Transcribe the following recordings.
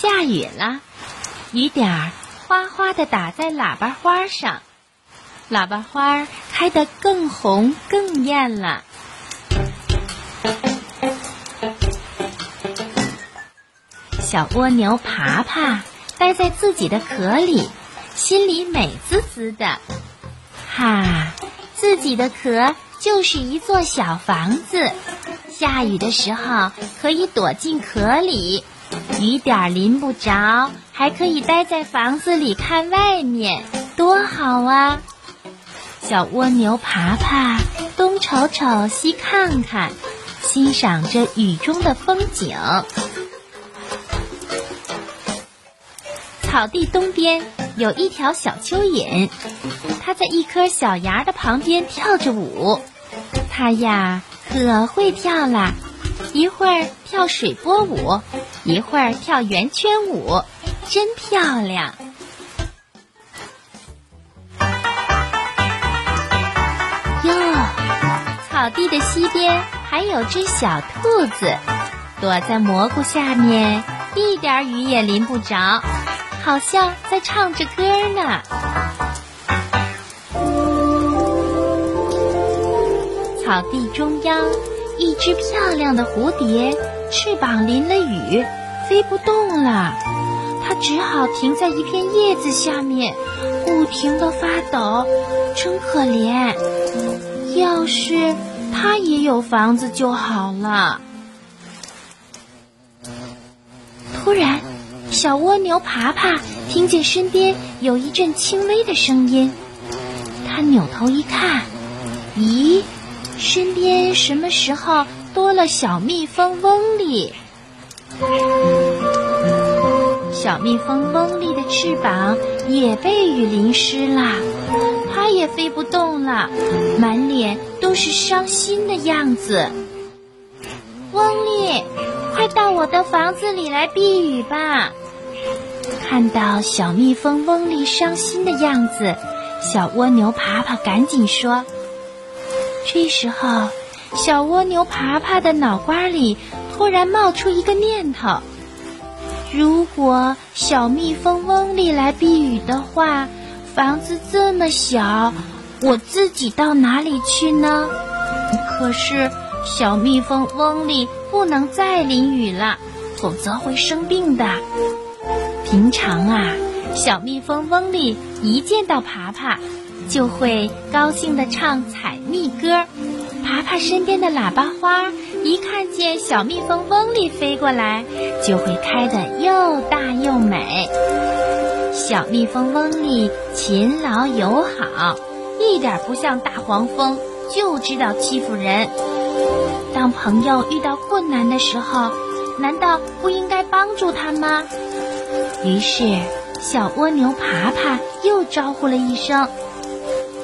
下雨了，雨点儿哗哗的打在喇叭花上，喇叭花开得更红更艳了。小蜗牛爬爬待在自己的壳里，心里美滋滋的。哈，自己的壳就是一座小房子，下雨的时候可以躲进壳里。雨点淋不着，还可以待在房子里看外面，多好啊！小蜗牛爬爬，东瞅瞅，西看看，欣赏着雨中的风景。草地东边有一条小蚯蚓，它在一颗小芽的旁边跳着舞。它呀，可会跳啦！一会儿跳水波舞，一会儿跳圆圈舞，真漂亮。哟，草地的西边还有只小兔子，躲在蘑菇下面，一点雨也淋不着，好像在唱着歌呢。草地中央。一只漂亮的蝴蝶，翅膀淋了雨，飞不动了。它只好停在一片叶子下面，不停地发抖，真可怜。要是它也有房子就好了。突然，小蜗牛爬爬听见身边有一阵轻微的声音，它扭头一看，咦？身边什么时候多了小蜜蜂嗡里？小蜜蜂嗡里的翅膀也被雨淋湿了，它也飞不动了，满脸都是伤心的样子。翁里，快到我的房子里来避雨吧！看到小蜜蜂嗡里伤心的样子，小蜗牛爬爬赶紧说。这时候，小蜗牛爬爬的脑瓜里突然冒出一个念头：如果小蜜蜂嗡里来避雨的话，房子这么小，我自己到哪里去呢？可是小蜜蜂嗡里不能再淋雨了，否则会生病的。平常啊，小蜜蜂嗡里一见到爬爬。就会高兴地唱采蜜歌，爬爬身边的喇叭花一看见小蜜蜂嗡里飞过来，就会开得又大又美。小蜜蜂嗡里勤劳友好，一点不像大黄蜂，就知道欺负人。当朋友遇到困难的时候，难道不应该帮助他吗？于是，小蜗牛爬爬又招呼了一声。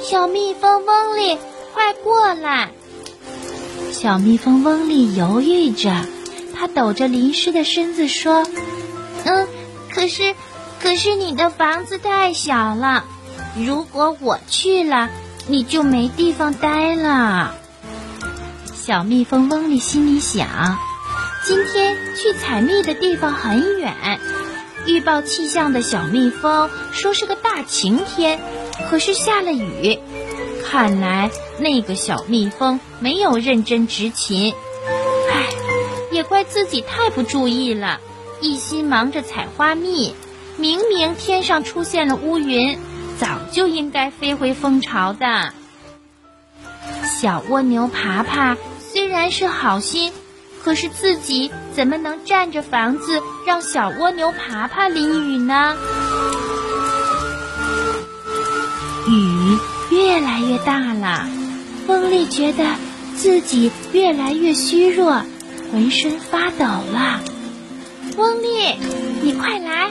小蜜蜂嗡里，快过来！小蜜蜂嗡里犹豫着，它抖着淋湿的身子说：“嗯，可是，可是你的房子太小了，如果我去了，你就没地方待了。”小蜜蜂嗡里心里想：今天去采蜜的地方很远，预报气象的小蜜蜂说是个大晴天。可是下了雨，看来那个小蜜蜂没有认真执勤。唉，也怪自己太不注意了，一心忙着采花蜜。明明天上出现了乌云，早就应该飞回蜂巢的。小蜗牛爬爬虽然是好心，可是自己怎么能占着房子让小蜗牛爬爬淋雨呢？大了，翁丽觉得自己越来越虚弱，浑身发抖了。翁丽，你快来，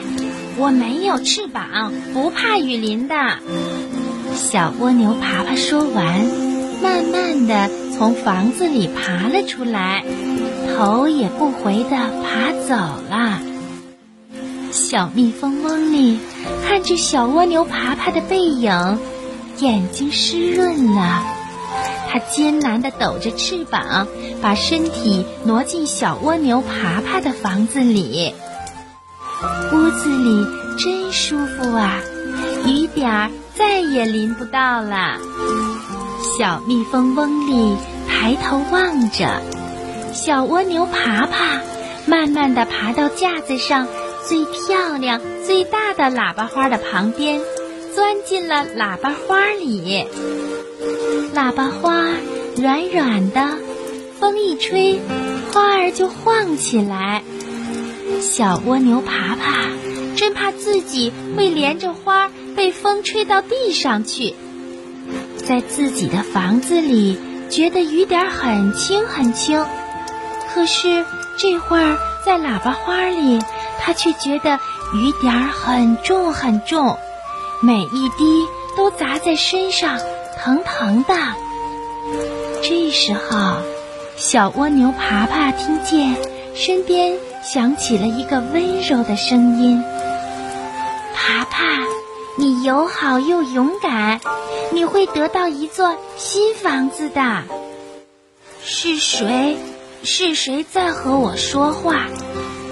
我没有翅膀，不怕雨淋的。小蜗牛爬爬说完，慢慢的从房子里爬了出来，头也不回的爬走了。小蜜蜂翁丽看着小蜗牛爬爬的背影，眼睛湿润了。它艰难地抖着翅膀，把身体挪进小蜗牛爬爬的房子里。屋子里真舒服啊，雨点儿再也淋不到了。小蜜蜂翁里抬头望着，小蜗牛爬爬，慢慢地爬到架子上最漂亮、最大的喇叭花的旁边，钻进了喇叭花里。喇叭花软软的，风一吹，花儿就晃起来。小蜗牛爬爬，真怕自己会连着花被风吹到地上去。在自己的房子里，觉得雨点很轻很轻，可是这会儿在喇叭花里，他却觉得雨点很重很重，每一滴都砸在身上，疼疼的。这时候，小蜗牛爬爬听见身边。响起了一个温柔的声音：“爬爬，你友好又勇敢，你会得到一座新房子的。”是谁？是谁在和我说话？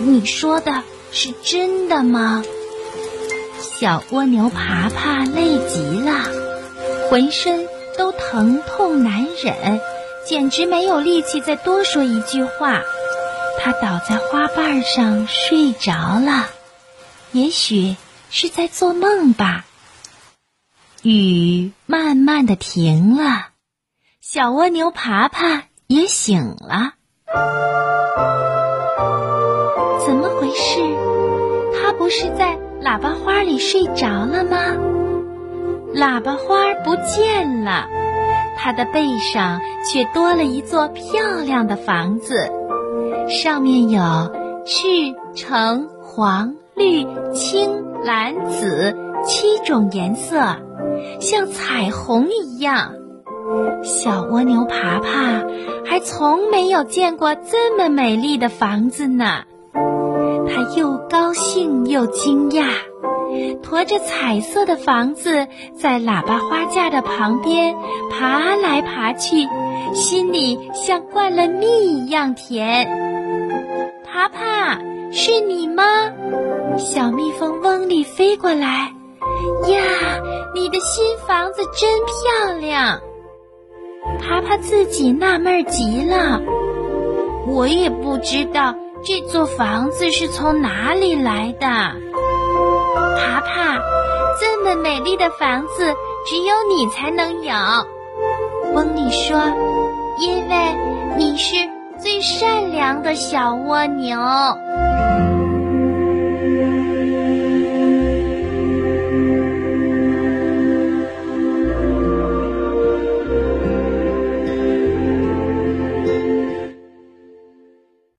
你说的是真的吗？小蜗牛爬爬累极了，浑身都疼痛难忍，简直没有力气再多说一句话。它倒在花瓣上睡着了，也许是在做梦吧。雨慢慢的停了，小蜗牛爬爬也醒了。怎么回事？它不是在喇叭花里睡着了吗？喇叭花不见了，它的背上却多了一座漂亮的房子。上面有赤、橙、黄、绿、青、蓝、紫七种颜色，像彩虹一样。小蜗牛爬爬还从没有见过这么美丽的房子呢。它又高兴又惊讶，驮着彩色的房子在喇叭花架的旁边爬来爬去，心里像灌了蜜一样甜。爬爬，是你吗？小蜜蜂嗡里飞过来，呀，你的新房子真漂亮。爬爬自己纳闷极了，我也不知道这座房子是从哪里来的。爬爬，这么美丽的房子只有你才能有。翁里说，因为你是。最善良的小蜗牛。